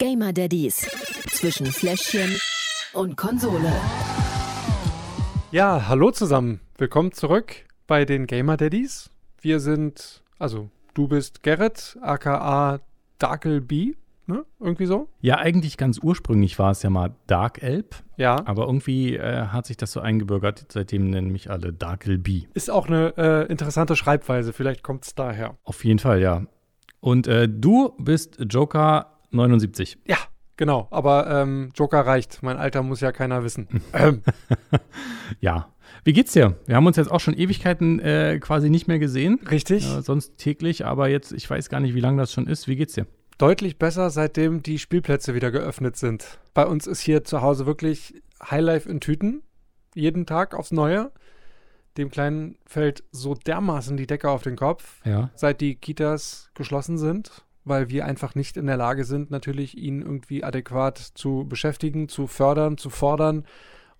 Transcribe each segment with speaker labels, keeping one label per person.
Speaker 1: Gamer Daddies zwischen Fläschchen und Konsole.
Speaker 2: Ja, hallo zusammen. Willkommen zurück bei den Gamer Daddies. Wir sind, also du bist Gerrit, aka Darkel B, ne? Irgendwie so?
Speaker 3: Ja, eigentlich ganz ursprünglich war es ja mal Dark Elb.
Speaker 2: Ja.
Speaker 3: Aber irgendwie äh, hat sich das so eingebürgert. Seitdem nennen mich alle Darkel B.
Speaker 2: Ist auch eine äh, interessante Schreibweise. Vielleicht kommt es daher.
Speaker 3: Auf jeden Fall, ja. Und äh, du bist Joker 79.
Speaker 2: Ja, genau. Aber ähm, Joker reicht. Mein Alter muss ja keiner wissen. ähm.
Speaker 3: Ja. Wie geht's dir? Wir haben uns jetzt auch schon Ewigkeiten äh, quasi nicht mehr gesehen.
Speaker 2: Richtig.
Speaker 3: Äh, sonst täglich, aber jetzt, ich weiß gar nicht, wie lange das schon ist. Wie geht's dir?
Speaker 2: Deutlich besser, seitdem die Spielplätze wieder geöffnet sind. Bei uns ist hier zu Hause wirklich Highlife in Tüten. Jeden Tag aufs Neue. Dem Kleinen fällt so dermaßen die Decke auf den Kopf,
Speaker 3: Ja.
Speaker 2: seit die Kitas geschlossen sind, weil wir einfach nicht in der Lage sind, natürlich ihn irgendwie adäquat zu beschäftigen, zu fördern, zu fordern,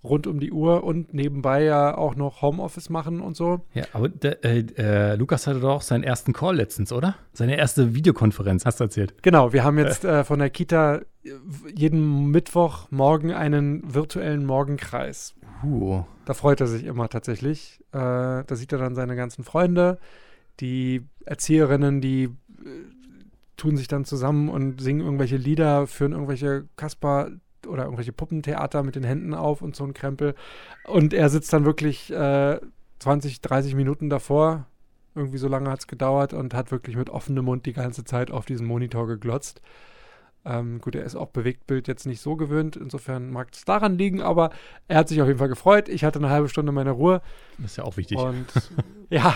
Speaker 2: rund um die Uhr und nebenbei ja auch noch Homeoffice machen und so.
Speaker 3: Ja, aber äh, äh, Lukas hatte doch auch seinen ersten Call letztens, oder? Seine erste Videokonferenz, hast du erzählt.
Speaker 2: Genau, wir haben jetzt äh, von der Kita äh, jeden Mittwochmorgen einen virtuellen Morgenkreis.
Speaker 3: Uh.
Speaker 2: Da freut er sich immer tatsächlich. Äh, da sieht er dann seine ganzen Freunde. Die Erzieherinnen, die äh, tun sich dann zusammen und singen irgendwelche Lieder, führen irgendwelche Kasper- oder irgendwelche Puppentheater mit den Händen auf und so ein Krempel. Und er sitzt dann wirklich äh, 20, 30 Minuten davor. Irgendwie so lange hat es gedauert und hat wirklich mit offenem Mund die ganze Zeit auf diesen Monitor geglotzt. Ähm, gut, er ist auch Bewegtbild jetzt nicht so gewöhnt, insofern mag es daran liegen, aber er hat sich auf jeden Fall gefreut. Ich hatte eine halbe Stunde meine Ruhe
Speaker 3: Das ist ja auch wichtig.
Speaker 2: und ja,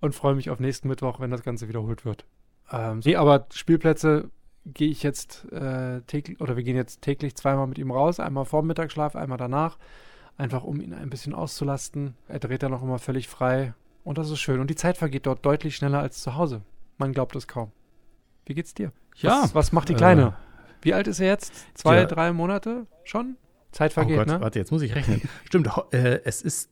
Speaker 2: und freue mich auf nächsten Mittwoch, wenn das Ganze wiederholt wird. Ähm, nee, aber Spielplätze gehe ich jetzt äh, täglich, oder wir gehen jetzt täglich zweimal mit ihm raus, einmal vor dem Mittagsschlaf, einmal danach, einfach um ihn ein bisschen auszulasten. Er dreht dann auch immer völlig frei und das ist schön. Und die Zeit vergeht dort deutlich schneller als zu Hause. Man glaubt es kaum. Wie geht's dir?
Speaker 3: ja.
Speaker 2: Was, was macht die Kleine?
Speaker 3: Äh,
Speaker 2: Wie alt ist er jetzt? Zwei,
Speaker 3: Ja.
Speaker 2: drei Monate schon? Zeit
Speaker 3: oh
Speaker 2: vergeht,
Speaker 3: Gott,
Speaker 2: ne?
Speaker 3: warte, jetzt muss ich rechnen. Stimmt, äh, es ist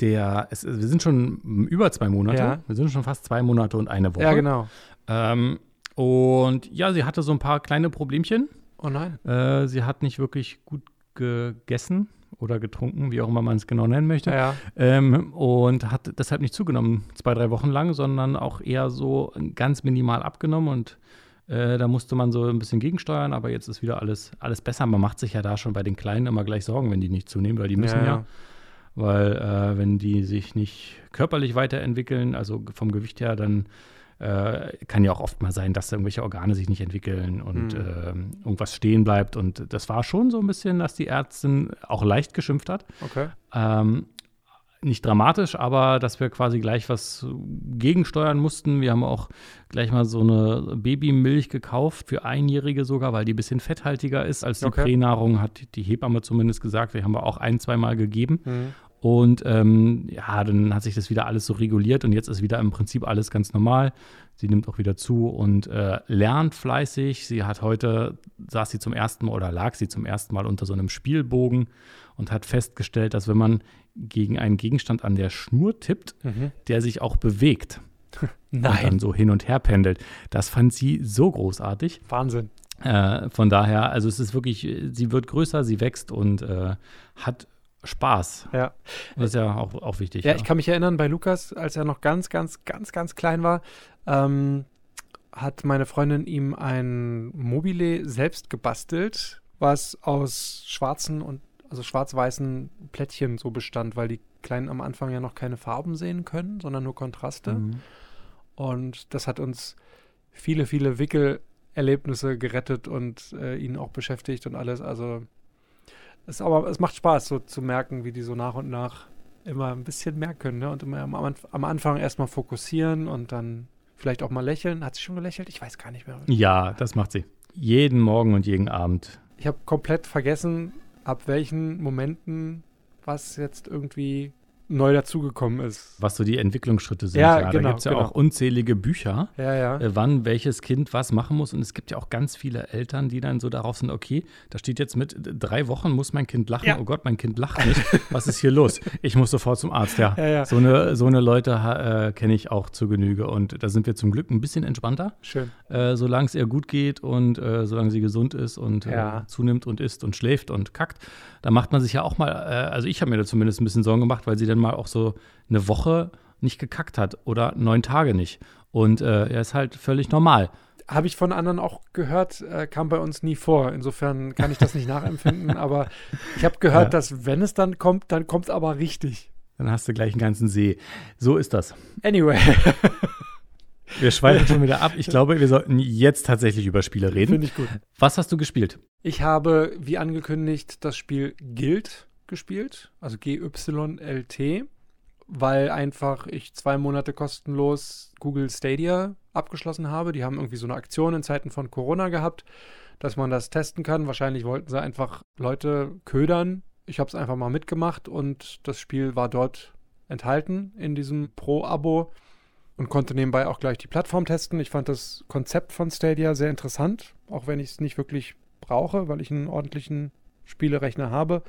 Speaker 3: der, es, wir sind schon über zwei Monate.
Speaker 2: Ja.
Speaker 3: Wir sind schon fast zwei Monate und eine Woche.
Speaker 2: Ja, genau.
Speaker 3: Ähm, und ja, sie hatte so ein paar kleine Problemchen.
Speaker 2: Oh nein.
Speaker 3: Äh, sie hat nicht wirklich gut gegessen oder getrunken, wie auch immer man es genau nennen möchte.
Speaker 2: Ja,
Speaker 3: Ähm, und hat deshalb nicht zugenommen, zwei, drei Wochen lang, sondern auch eher so ganz minimal abgenommen. Und äh, da musste man so ein bisschen gegensteuern, aber jetzt ist wieder alles, alles besser. Man macht sich ja da schon bei den Kleinen immer gleich Sorgen, wenn die nicht zunehmen, weil die müssen ja.
Speaker 2: ja.
Speaker 3: Weil äh, wenn die sich nicht körperlich weiterentwickeln, also vom Gewicht her, dann äh, kann ja auch oft mal sein, dass irgendwelche Organe sich nicht entwickeln und
Speaker 2: Mhm.
Speaker 3: ähm, irgendwas stehen bleibt. Und das war schon so ein bisschen, dass die Ärztin auch leicht geschimpft hat.
Speaker 2: Okay.
Speaker 3: Ähm, nicht dramatisch, aber dass wir quasi gleich was gegensteuern mussten. Wir haben auch gleich mal so eine Babymilch gekauft, für Einjährige sogar, weil die ein bisschen fetthaltiger ist als die
Speaker 2: Okay.
Speaker 3: Pränahrung, hat die Hebamme zumindest gesagt. Die haben wir auch ein, zweimal gegeben.
Speaker 2: Mhm.
Speaker 3: Und ähm, ja, dann hat sich das wieder alles so reguliert und jetzt ist wieder im Prinzip alles ganz normal. Sie nimmt auch wieder zu und äh, lernt fleißig. Sie hat heute, saß sie zum ersten Mal oder lag sie zum ersten Mal unter so einem Spielbogen und hat festgestellt, dass wenn man gegen einen Gegenstand an der Schnur tippt,
Speaker 2: Mhm.
Speaker 3: der sich auch bewegt und dann
Speaker 2: Nein.
Speaker 3: so hin und her pendelt. Das fand sie so großartig.
Speaker 2: Wahnsinn.
Speaker 3: Äh, von daher, also es ist wirklich, sie wird größer, sie wächst und äh, hat Spaß.
Speaker 2: Ja.
Speaker 3: Das ist ja auch, auch wichtig.
Speaker 2: Ja, ich kann mich erinnern, bei Lukas, als er noch ganz, ganz, ganz, ganz klein war, ähm, hat meine Freundin ihm ein Mobile selbst gebastelt, was aus schwarzen und also schwarz-weißen Plättchen so bestand, weil die Kleinen am Anfang ja noch keine Farben sehen können, sondern nur Kontraste.
Speaker 3: Mhm.
Speaker 2: Und das hat uns viele, viele Wickelerlebnisse gerettet und äh, ihn auch beschäftigt und alles. Also es, aber es macht Spaß, so zu merken, wie die so nach und nach immer ein bisschen mehr können. Ne? Und immer am, am Anfang erstmal fokussieren und dann vielleicht auch mal lächeln. Hat sie schon gelächelt? Ich weiß gar nicht mehr.
Speaker 3: Ja, das macht sie. Jeden Morgen und jeden Abend.
Speaker 2: Ich habe komplett vergessen, ab welchen Momenten was jetzt irgendwie neu dazugekommen ist.
Speaker 3: Was so die Entwicklungsschritte sind.
Speaker 2: Ja,
Speaker 3: Da
Speaker 2: genau,
Speaker 3: gibt es ja
Speaker 2: genau.
Speaker 3: auch unzählige Bücher,
Speaker 2: Ja, ja.
Speaker 3: äh, wann welches Kind was machen muss. Und es gibt ja auch ganz viele Eltern, die dann so darauf sind, okay, da steht jetzt mit, d- drei Wochen muss mein Kind lachen.
Speaker 2: Ja.
Speaker 3: Oh Gott, mein Kind lacht nicht. Was ist hier los? Ich muss sofort zum Arzt. Ja,
Speaker 2: Ja, ja.
Speaker 3: So, eine, so eine Leute äh, kenne ich auch zur Genüge. Und da sind wir zum Glück ein bisschen entspannter.
Speaker 2: Schön.
Speaker 3: äh, solange es ihr gut geht und äh, solange sie gesund ist und
Speaker 2: Ja.
Speaker 3: äh, zunimmt und isst und schläft und kackt, da macht man sich ja auch mal, äh, also ich habe mir da zumindest ein bisschen Sorgen gemacht, weil sie dann mal auch so eine Woche nicht gekackt hat oder neun Tage nicht. Und äh, er ist halt völlig normal.
Speaker 2: Habe ich von anderen auch gehört, äh, kam bei uns nie vor. Insofern kann ich das nicht nachempfinden, aber ich habe gehört,
Speaker 3: Ja.
Speaker 2: dass wenn es dann kommt, dann kommt es aber richtig.
Speaker 3: Dann hast du gleich einen ganzen See. So ist das.
Speaker 2: Anyway,
Speaker 3: Wir schweifen schon wieder ab. Ich glaube, wir sollten jetzt tatsächlich über Spiele reden.
Speaker 2: finde ich gut.
Speaker 3: Was hast du gespielt?
Speaker 2: Ich habe, wie angekündigt, das Spiel Guild gespielt, also G-Y-L-T, weil einfach ich zwei Monate kostenlos Google Stadia abgeschlossen habe. Die haben irgendwie so eine Aktion in Zeiten von Corona gehabt, dass man das testen kann. Wahrscheinlich wollten sie einfach Leute ködern. Ich habe es einfach mal mitgemacht und das Spiel war dort enthalten in diesem Pro-Abo und konnte nebenbei auch gleich die Plattform testen. Ich fand das Konzept von Stadia sehr interessant, auch wenn ich es nicht wirklich brauche, weil ich einen ordentlichen Spielerechner habe.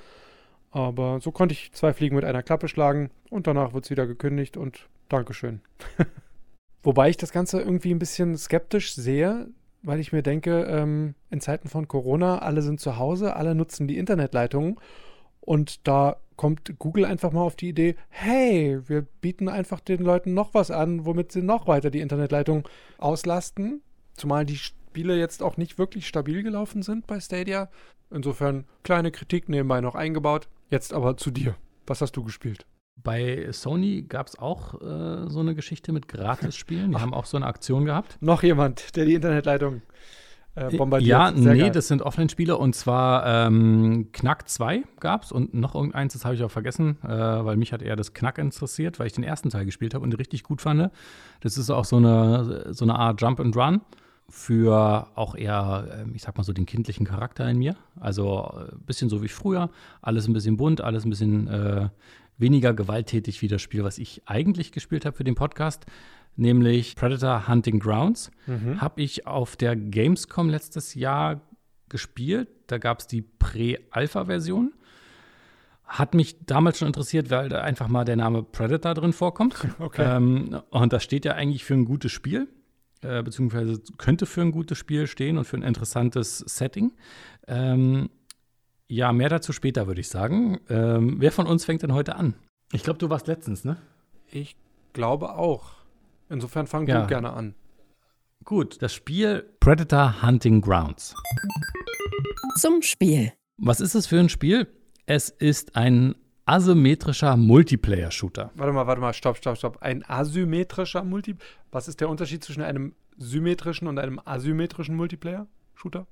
Speaker 2: Aber so konnte ich zwei Fliegen mit einer Klappe schlagen und danach wird es wieder gekündigt und Dankeschön. Wobei ich das Ganze irgendwie ein bisschen skeptisch sehe, weil ich mir denke, ähm, in Zeiten von Corona, alle sind zu Hause, alle nutzen die Internetleitungen und da kommt Google einfach mal auf die Idee, hey, wir bieten einfach den Leuten noch was an, womit sie noch weiter die Internetleitung auslasten. Zumal die Spiele jetzt auch nicht wirklich stabil gelaufen sind bei Stadia. Insofern kleine Kritik nebenbei noch eingebaut. Jetzt aber zu dir. Was hast du gespielt?
Speaker 3: Bei Sony gab es auch äh, so eine Geschichte mit Gratis-Spielen. Die haben auch so eine Aktion gehabt.
Speaker 2: Noch jemand, der die Internetleitung äh, bombardiert.
Speaker 3: Ja,
Speaker 2: Sehr
Speaker 3: nee,
Speaker 2: geil.
Speaker 3: das sind Offline-Spiele und zwar ähm, Knack 2 gab es und noch irgendeins, das habe ich auch vergessen, äh, weil mich hat eher das Knack interessiert, weil ich den ersten Teil gespielt habe und richtig gut fand. Das ist auch so eine, so eine Art Jump and Run für auch eher, ähm, ich sag mal so, den kindlichen Charakter in mir. Also ein bisschen so wie früher, alles ein bisschen bunt, alles ein bisschen äh, weniger gewalttätig wie das Spiel, was ich eigentlich gespielt habe für den Podcast, nämlich Predator Hunting Grounds.
Speaker 2: Mhm.
Speaker 3: Habe ich auf der Gamescom letztes Jahr gespielt. Da gab es die Prä-Alpha-Version. Hat mich damals schon interessiert, weil da einfach mal der Name Predator drin vorkommt.
Speaker 2: Okay.
Speaker 3: Ähm, und das steht ja eigentlich für ein gutes Spiel, äh, beziehungsweise könnte für ein gutes Spiel stehen und für ein interessantes Setting. Ähm, ja, mehr dazu später, würde ich sagen. Ähm, wer von uns fängt denn heute an? Ich glaube, du warst letztens, ne?
Speaker 2: Ich glaube auch. Insofern fang
Speaker 3: Ja.
Speaker 2: du gerne an.
Speaker 3: Gut, das Spiel Predator Hunting Grounds.
Speaker 1: Zum Spiel.
Speaker 3: Was ist es für ein Spiel? Es ist ein asymmetrischer Multiplayer-Shooter.
Speaker 2: Warte mal, warte mal, stopp, stopp, stopp. Ein asymmetrischer Multi. Was ist der Unterschied zwischen einem symmetrischen und einem asymmetrischen Multiplayer-Shooter?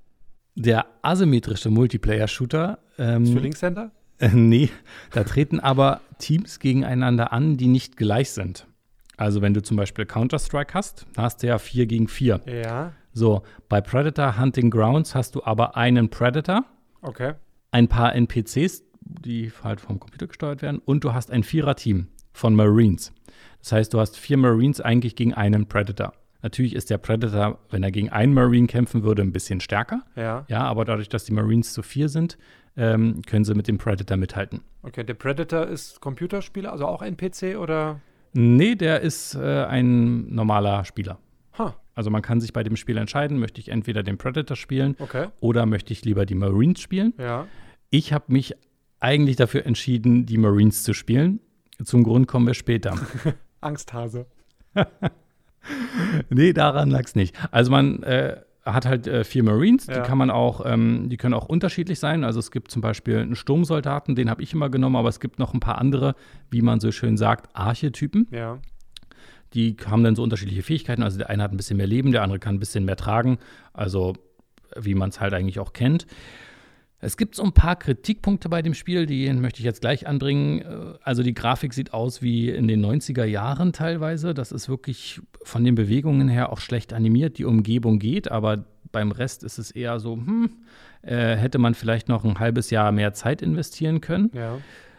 Speaker 3: Der asymmetrische Multiplayer-Shooter. Ähm,
Speaker 2: Ist für Linkshänder?
Speaker 3: Äh, nee, da treten aber Teams gegeneinander an, die nicht gleich sind. Also wenn du zum Beispiel Counter-Strike hast, da hast du ja 4 gegen 4.
Speaker 2: Ja.
Speaker 3: So, bei Predator Hunting Grounds hast du aber einen Predator,
Speaker 2: Okay.
Speaker 3: ein paar NPCs, die halt vom Computer gesteuert werden, und du hast ein Vierer-Team von Marines. Das heißt, du hast vier Marines eigentlich gegen einen Predator. Natürlich ist der Predator, wenn er gegen einen Marine kämpfen würde, ein bisschen stärker.
Speaker 2: Ja.
Speaker 3: Ja, aber dadurch, dass die Marines zu vier sind, ähm, können sie mit dem Predator mithalten.
Speaker 2: Okay, der Predator ist Computerspieler, also auch NPC oder?
Speaker 3: Nee, der ist äh, ein normaler Spieler.
Speaker 2: Ha,
Speaker 3: Also man kann sich bei dem Spiel entscheiden, möchte ich entweder den Predator spielen
Speaker 2: okay.
Speaker 3: oder möchte ich lieber die Marines spielen.
Speaker 2: Ja.
Speaker 3: Ich habe mich eigentlich dafür entschieden, die Marines zu spielen. Zum Grund kommen wir später.
Speaker 2: Angsthase.
Speaker 3: nee, daran lag es nicht. Also man äh, hat halt äh, vier Marines,
Speaker 2: Ja.
Speaker 3: die kann man auch, ähm, die können auch unterschiedlich sein. Also es gibt zum Beispiel einen Sturmsoldaten, den habe ich immer genommen, aber es gibt noch ein paar andere, wie man so schön sagt, Archetypen.
Speaker 2: Ja.
Speaker 3: Die haben dann so unterschiedliche Fähigkeiten. Also der eine hat ein bisschen mehr Leben, der andere kann ein bisschen mehr tragen. Also wie man es halt eigentlich auch kennt. Es gibt so ein paar Kritikpunkte bei dem Spiel, die möchte ich jetzt gleich anbringen. Äh, Also die Grafik sieht aus wie in den 90er Jahren teilweise. Das ist wirklich von den Bewegungen her auch schlecht animiert. Die Umgebung geht, aber beim Rest ist es eher so, hm, äh, hätte man vielleicht noch ein halbes Jahr mehr Zeit investieren können.
Speaker 2: Ja.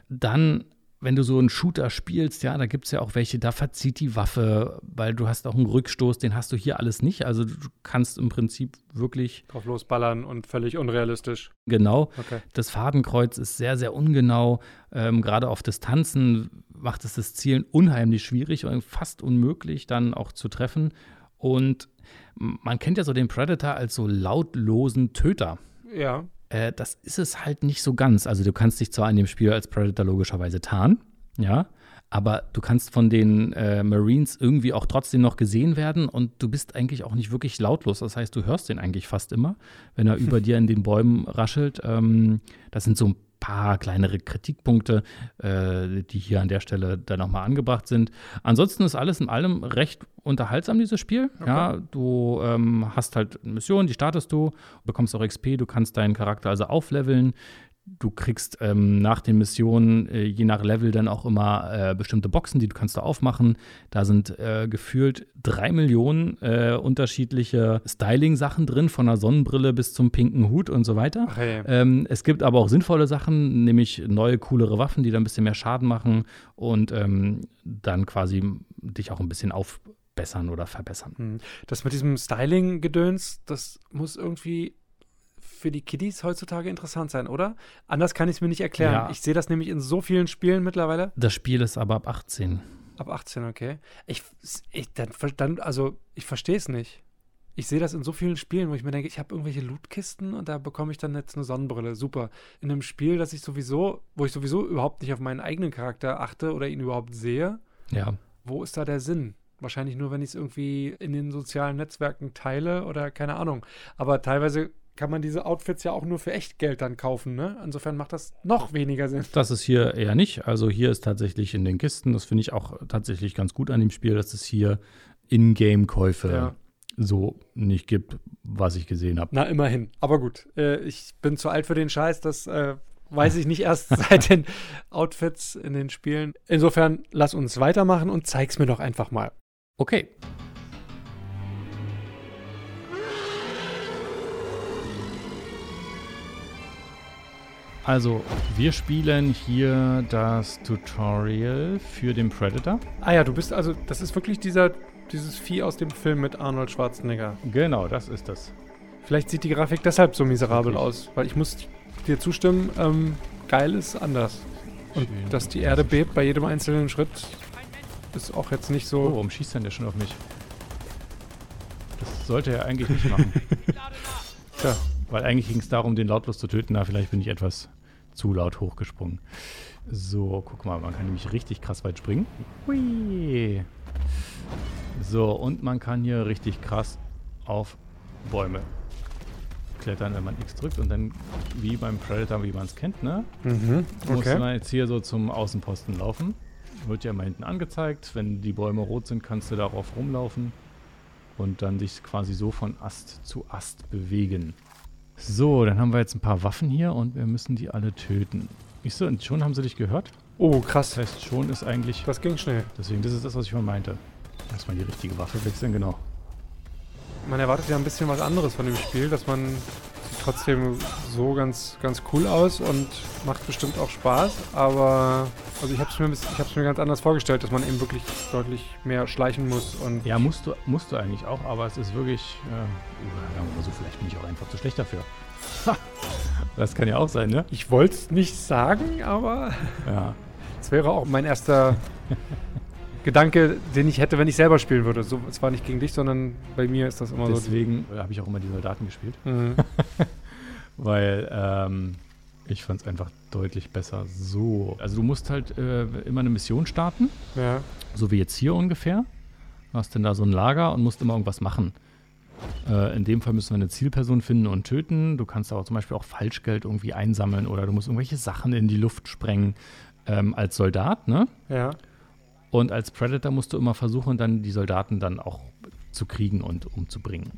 Speaker 3: Dann wenn du so einen Shooter spielst, ja, da gibt es ja auch welche, da verzieht die Waffe, weil du hast auch einen Rückstoß, den hast du hier alles nicht. Also du kannst im Prinzip wirklich
Speaker 2: Drauf losballern und völlig unrealistisch.
Speaker 3: genau.
Speaker 2: Okay.
Speaker 3: Das Fadenkreuz ist sehr, sehr ungenau. Ähm, Gerade auf Distanzen macht es das Zielen unheimlich schwierig und fast unmöglich dann auch zu treffen. Und man kennt ja so den Predator als so lautlosen Töter.
Speaker 2: Ja.
Speaker 3: Äh, das ist es halt nicht so ganz. Also du kannst dich zwar in dem Spiel als Predator logischerweise tarnen, ja, aber du kannst von den äh, Marines irgendwie auch trotzdem noch gesehen werden und du bist eigentlich auch nicht wirklich lautlos. Das heißt, du hörst den eigentlich fast immer, wenn er über dir in den Bäumen raschelt. Ähm, das sind so ein paar kleinere Kritikpunkte, äh, die hier an der Stelle dann nochmal angebracht sind. Ansonsten ist alles in allem recht unterhaltsam, dieses Spiel. Ja, du ähm, hast halt eine Mission, die startest du, bekommst auch XP, du kannst deinen Charakter also aufleveln. Du kriegst ähm, nach den Missionen, äh, je nach Level, dann auch immer äh, bestimmte Boxen, die du kannst da aufmachen. Da sind äh, gefühlt drei Millionen äh, unterschiedliche Styling-Sachen drin, von der Sonnenbrille bis zum pinken Hut und so weiter.
Speaker 2: Hey.
Speaker 3: Ähm, es gibt aber auch sinnvolle Sachen, nämlich neue, coolere Waffen, die dann ein bisschen mehr Schaden machen und ähm, dann quasi dich auch ein bisschen aufbessern oder verbessern.
Speaker 2: Hm. Das mit diesem Styling-Gedöns, das muss irgendwie für die Kiddies heutzutage interessant sein, oder? Anders kann ich es mir nicht erklären.
Speaker 3: Ja.
Speaker 2: Ich sehe das nämlich in so vielen Spielen mittlerweile.
Speaker 3: Das Spiel ist aber ab 18.
Speaker 2: Ab 18, okay. Ich, ich dann, dann, also, ich verstehe es nicht. Ich sehe das in so vielen Spielen, wo ich mir denke, ich habe irgendwelche Lootkisten und da bekomme ich dann jetzt eine Sonnenbrille. Super. In einem Spiel, das ich sowieso, wo ich sowieso überhaupt nicht auf meinen eigenen Charakter achte oder ihn überhaupt sehe,
Speaker 3: Ja.
Speaker 2: wo ist da der Sinn? Wahrscheinlich nur, wenn ich es irgendwie in den sozialen Netzwerken teile oder keine Ahnung. Aber teilweise kann man diese Outfits ja auch nur für Echtgeld dann kaufen, ne? Insofern macht das noch weniger Sinn.
Speaker 3: Das ist hier eher nicht. Also hier ist tatsächlich in den Kisten, das finde ich auch tatsächlich ganz gut an dem Spiel, dass es hier In-Game-Käufe
Speaker 2: Ja.
Speaker 3: so nicht gibt, was ich gesehen habe.
Speaker 2: Na, immerhin. Aber gut, äh, ich bin zu alt für den Scheiß, das äh, weiß ich nicht erst seit den Outfits in den Spielen. Insofern, lass uns weitermachen und zeig's mir doch einfach mal.
Speaker 3: Okay. Also, wir spielen hier das Tutorial für den Predator.
Speaker 2: Ah ja, du bist also, das ist wirklich dieser, dieses Vieh aus dem Film mit Arnold Schwarzenegger.
Speaker 3: Genau, das ist das.
Speaker 2: Vielleicht sieht die Grafik deshalb so miserabel
Speaker 3: Wirklich?
Speaker 2: aus, weil ich muss dir zustimmen, ähm, geil ist anders. Und
Speaker 3: Schön.
Speaker 2: dass die Erde bebt bei jedem einzelnen Schritt, ist auch jetzt nicht
Speaker 3: Oh,
Speaker 2: so.
Speaker 3: warum schießt denn der schon auf mich? Das sollte er eigentlich nicht machen.
Speaker 2: Tja,
Speaker 3: Weil eigentlich ging es darum, den lautlos zu töten. Na, vielleicht bin ich etwas zu laut hochgesprungen. So, guck mal, man kann nämlich richtig krass weit springen. Hui. So, und man kann hier richtig krass auf Bäume klettern, wenn man X drückt. Und dann, wie beim Predator, wie man es kennt, ne?
Speaker 2: mhm,
Speaker 3: Muss
Speaker 2: okay.
Speaker 3: man jetzt hier so zum Außenposten laufen. Wird ja mal hinten angezeigt. Wenn die Bäume rot sind, kannst du darauf rumlaufen und dann dich quasi so von Ast zu Ast bewegen. So, dann haben wir jetzt ein paar Waffen hier und wir müssen die alle töten. Ich so, und schon haben sie dich gehört?
Speaker 2: Oh,
Speaker 3: Das
Speaker 2: krass.
Speaker 3: heißt, schon ist eigentlich.
Speaker 2: Das ging schnell.
Speaker 3: Deswegen, das ist das, was ich schon meinte. Erstmal die richtige Waffe wechseln, genau.
Speaker 2: Man erwartet ja ein bisschen was anderes von dem Spiel, dass man trotzdem so ganz, ganz cool aus und macht bestimmt auch Spaß, aber also ich habe es mir, ich hab's mir ganz anders vorgestellt, dass man eben wirklich deutlich mehr schleichen muss und
Speaker 3: Ja, musst du, musst du eigentlich auch, aber es ist wirklich. Äh, mal so, vielleicht bin ich auch einfach zu schlecht dafür. Ha, das kann ja auch sein, ne?
Speaker 2: ich wollte es nicht sagen, aber
Speaker 3: Ja.
Speaker 2: es wäre auch mein erster Gedanke, den ich hätte, wenn ich selber spielen würde. So, zwar nicht gegen dich, sondern bei mir ist das immer so.
Speaker 3: Deswegen äh, habe ich auch immer die Soldaten gespielt.
Speaker 2: Mhm.
Speaker 3: Weil ähm, ich fand es einfach deutlich besser so. Also du musst halt äh, immer eine Mission starten,
Speaker 2: Ja.
Speaker 3: so wie jetzt hier ungefähr. Du hast dann da so ein Lager und musst immer irgendwas machen. Äh, in dem Fall müssen wir eine Zielperson finden und töten. Du kannst aber zum Beispiel auch Falschgeld irgendwie einsammeln oder du musst irgendwelche Sachen in die Luft sprengen ähm, als Soldat, ne?
Speaker 2: Ja.
Speaker 3: Und als Predator musst du immer versuchen, dann die Soldaten dann auch zu kriegen und umzubringen.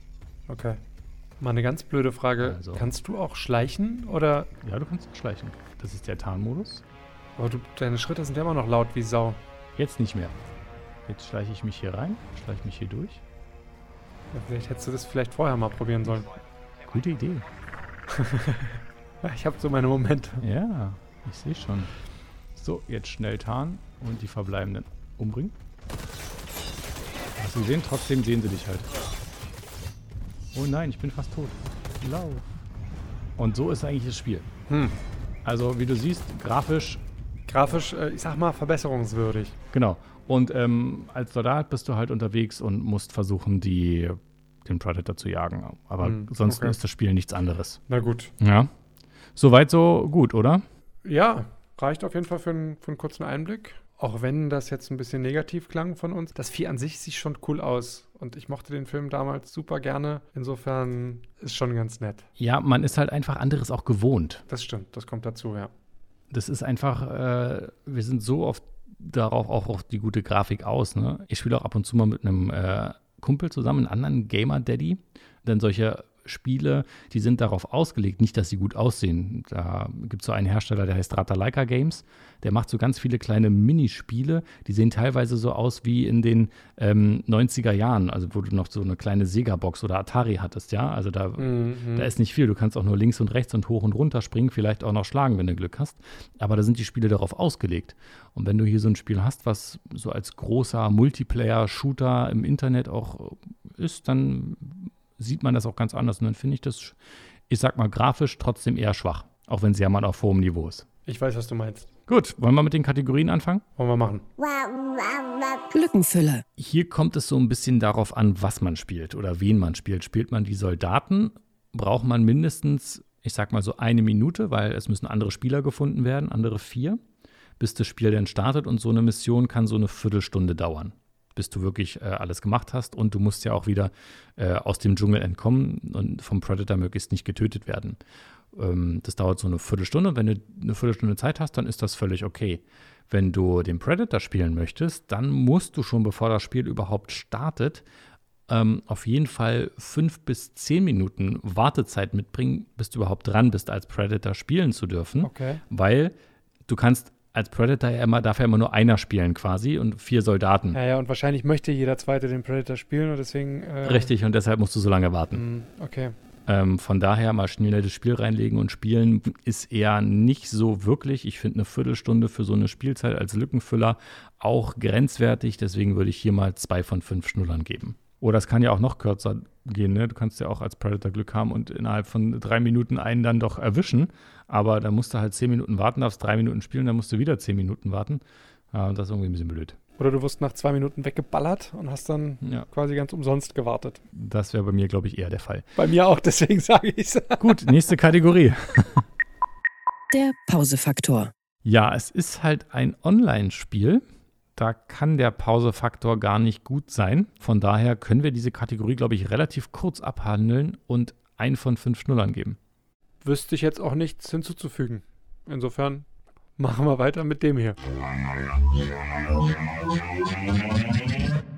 Speaker 2: Okay. Mal eine ganz blöde Frage.
Speaker 3: Also.
Speaker 2: Kannst du auch schleichen oder
Speaker 3: Ja, du kannst auch schleichen. Das ist der Tarnmodus.
Speaker 2: Aber du, deine Schritte sind ja immer noch laut wie Sau.
Speaker 3: Jetzt nicht mehr. Jetzt schleiche ich mich hier rein, schleiche mich hier durch.
Speaker 2: Ja, vielleicht hättest du das vielleicht vorher mal probieren sollen.
Speaker 3: Gute Idee.
Speaker 2: Ich habe so meine Momente.
Speaker 3: Ja, ich sehe schon. So, jetzt schnell tarnen und die Verbleibenden umbringen. Hast du gesehen? Trotzdem sehen sie dich halt. Oh nein, ich bin fast tot. Lauf. Und so ist eigentlich das Spiel.
Speaker 2: Hm.
Speaker 3: Also, wie du siehst, grafisch,
Speaker 2: Grafisch, äh, ich sag mal, verbesserungswürdig.
Speaker 3: genau. Und ähm, als Soldat bist du halt unterwegs und musst versuchen, die, den Predator zu jagen. Aber
Speaker 2: Hm,
Speaker 3: sonst
Speaker 2: okay.
Speaker 3: ist das Spiel nichts anderes.
Speaker 2: Na gut.
Speaker 3: Ja. Soweit so gut, oder?
Speaker 2: Ja, reicht auf jeden Fall für, einen- für einen kurzen Einblick. Auch wenn das jetzt ein bisschen negativ klang von uns. Das Vieh an sich sieht schon cool aus. Und ich mochte den Film damals super gerne. Insofern ist schon ganz nett.
Speaker 3: Ja, man ist halt einfach anderes auch gewohnt.
Speaker 2: Das stimmt, das kommt dazu, ja.
Speaker 3: Das ist einfach, äh, wir sind so oft darauf auch auf die gute Grafik aus. Ne? Ich spiele auch ab und zu mal mit einem äh, Kumpel zusammen, einen anderen Gamer-Daddy. Denn solche Spiele, die sind darauf ausgelegt, nicht, dass sie gut aussehen. Da gibt es so einen Hersteller, der heißt Ratalaika Games. Der macht so ganz viele kleine Minispiele, die sehen teilweise so aus wie in den ähm, 90er Jahren, also wo du noch so eine kleine Sega-Box oder Atari hattest, ja. Also da,
Speaker 2: Mhm.
Speaker 3: da ist nicht viel. Du kannst auch nur links und rechts und hoch und runter springen, vielleicht auch noch schlagen, wenn du Glück hast. Aber da sind die Spiele darauf ausgelegt. Und wenn du hier so ein Spiel hast, was so als großer Multiplayer-Shooter im Internet auch ist, dann sieht man das auch ganz anders. Und dann finde ich das, ich sag mal, grafisch trotzdem eher schwach. Auch wenn sie ja mal auf hohem Niveau ist.
Speaker 2: Ich weiß, was du meinst.
Speaker 3: Gut, wollen wir mit den Kategorien anfangen?
Speaker 2: Wollen wir machen.
Speaker 1: Lückenfüller.
Speaker 3: Hier kommt es so ein bisschen darauf an, was man spielt oder wen man spielt. Spielt man die Soldaten, braucht man mindestens, ich sag mal so eine Minute, weil es müssen andere Spieler gefunden werden, andere vier, bis das Spiel dann startet und so eine Mission kann so eine Viertelstunde dauern, bis du wirklich äh, alles gemacht hast und du musst ja auch wieder äh, aus dem Dschungel entkommen und vom Predator möglichst nicht getötet werden. Ähm, das dauert so eine Viertelstunde und wenn du eine Viertelstunde Zeit hast, dann ist das völlig okay. Wenn du den Predator spielen möchtest, dann musst du schon, bevor das Spiel überhaupt startet, ähm, auf jeden Fall fünf bis zehn Minuten Wartezeit mitbringen, bis du überhaupt dran bist, als Predator spielen zu dürfen.
Speaker 2: Okay.
Speaker 3: Weil du kannst als Predator ja immer, darf ja immer nur einer spielen quasi und vier Soldaten.
Speaker 2: Ja, ja, und wahrscheinlich möchte jeder Zweite den Predator spielen und deswegen. Äh,
Speaker 3: Richtig, und deshalb musst du so lange warten.
Speaker 2: mh, Okay.
Speaker 3: Ähm, von daher mal schnell das Spiel reinlegen und spielen ist eher nicht so wirklich. Ich finde eine Viertelstunde für so eine Spielzeit als Lückenfüller auch grenzwertig. Deswegen würde ich hier mal zwei von fünf Schnullern geben. Oder es kann ja auch noch kürzer gehen. Ne? Du kannst ja auch als Predator Glück haben und innerhalb von drei Minuten einen dann doch erwischen. Aber dann musst du halt zehn Minuten warten, darfst drei Minuten spielen, dann musst du wieder zehn Minuten warten. Das ist irgendwie ein bisschen blöd.
Speaker 2: Oder du wirst nach zwei Minuten weggeballert und hast dann
Speaker 3: Ja,
Speaker 2: quasi ganz umsonst gewartet.
Speaker 3: das wäre bei mir, glaube ich, eher der Fall.
Speaker 2: Bei mir auch, deswegen sage ich es.
Speaker 3: Gut, nächste Kategorie.
Speaker 1: Der Pausefaktor.
Speaker 3: Ja, es ist halt ein Online-Spiel. Da kann der Pausefaktor gar nicht gut sein. Von daher können wir diese Kategorie, glaube ich, relativ kurz abhandeln und ein von fünf Schnullern geben.
Speaker 2: Wüsste ich jetzt auch nichts hinzuzufügen. Insofern machen wir weiter mit dem hier.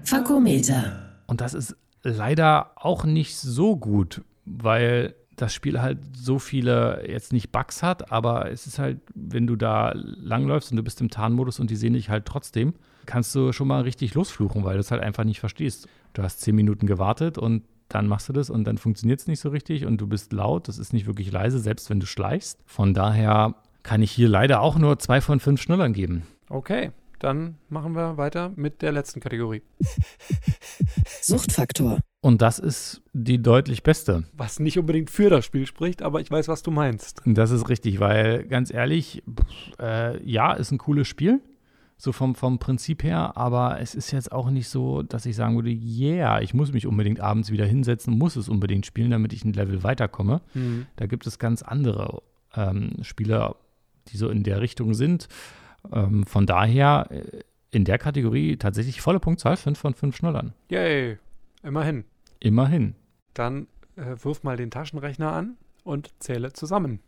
Speaker 1: Fakometer.
Speaker 3: Und das ist leider auch nicht so gut, weil das Spiel halt so viele jetzt nicht Bugs hat, aber es ist halt, wenn du da langläufst und du bist im Tarnmodus und die sehen dich halt trotzdem, kannst du schon mal richtig losfluchen, weil du es halt einfach nicht verstehst. Du hast zehn Minuten gewartet und dann machst du das und dann funktioniert es nicht so richtig und du bist laut, das ist nicht wirklich leise, selbst wenn du schleichst. Von daher kann ich hier leider auch nur zwei von fünf Schnullern geben.
Speaker 2: Okay, dann machen wir weiter mit der letzten Kategorie.
Speaker 1: Suchtfaktor.
Speaker 3: Und das ist die deutlich beste.
Speaker 2: Was nicht unbedingt für das Spiel spricht, aber ich weiß, was du meinst.
Speaker 3: Das ist richtig, weil ganz ehrlich, pff, äh, ja, ist ein cooles Spiel, so vom, vom Prinzip her, aber es ist jetzt auch nicht so, dass ich sagen würde, yeah, ich muss mich unbedingt abends wieder hinsetzen, muss es unbedingt spielen, damit ich ein Level weiterkomme. Da gibt es ganz andere ähm, Spiele, die so in der Richtung sind. Ähm, von daher äh, in der Kategorie tatsächlich volle Punktzahl, 5 von 5 Schnullern.
Speaker 2: Yay, immerhin.
Speaker 3: Immerhin.
Speaker 2: Dann äh, wirf mal den Taschenrechner an und zähle zusammen.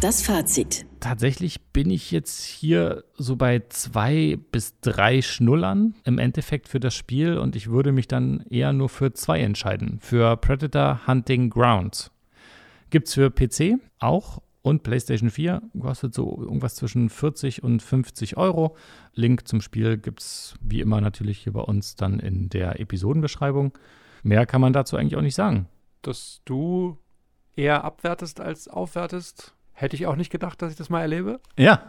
Speaker 1: Das Fazit.
Speaker 3: Tatsächlich bin ich jetzt hier so bei zwei bis drei Schnullern im Endeffekt für das Spiel und ich würde mich dann eher nur für zwei entscheiden. Für Predator Hunting Grounds. Gibt es für PC auch und PlayStation 4. Kostet so irgendwas zwischen 40 und 50 Euro. Link zum Spiel gibt es wie immer natürlich hier bei uns dann in der Episodenbeschreibung. Mehr kann man dazu eigentlich auch nicht sagen.
Speaker 2: Dass du eher abwertest als aufwertest, Hätte ich auch nicht gedacht, dass ich das mal erlebe.
Speaker 3: Ja,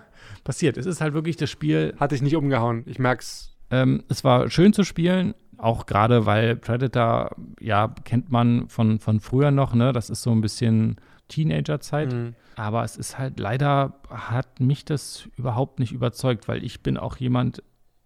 Speaker 3: passiert. Es ist halt wirklich das Spiel.
Speaker 2: Hatte ich nicht umgehauen. Ich merk's.
Speaker 3: Ähm, es war schön zu spielen, auch gerade weil Predator, ja, kennt man von, von früher noch, ne? Das ist so ein bisschen Teenagerzeit.
Speaker 2: Mhm.
Speaker 3: Aber es ist halt leider, hat mich das überhaupt nicht überzeugt, weil ich bin auch jemand,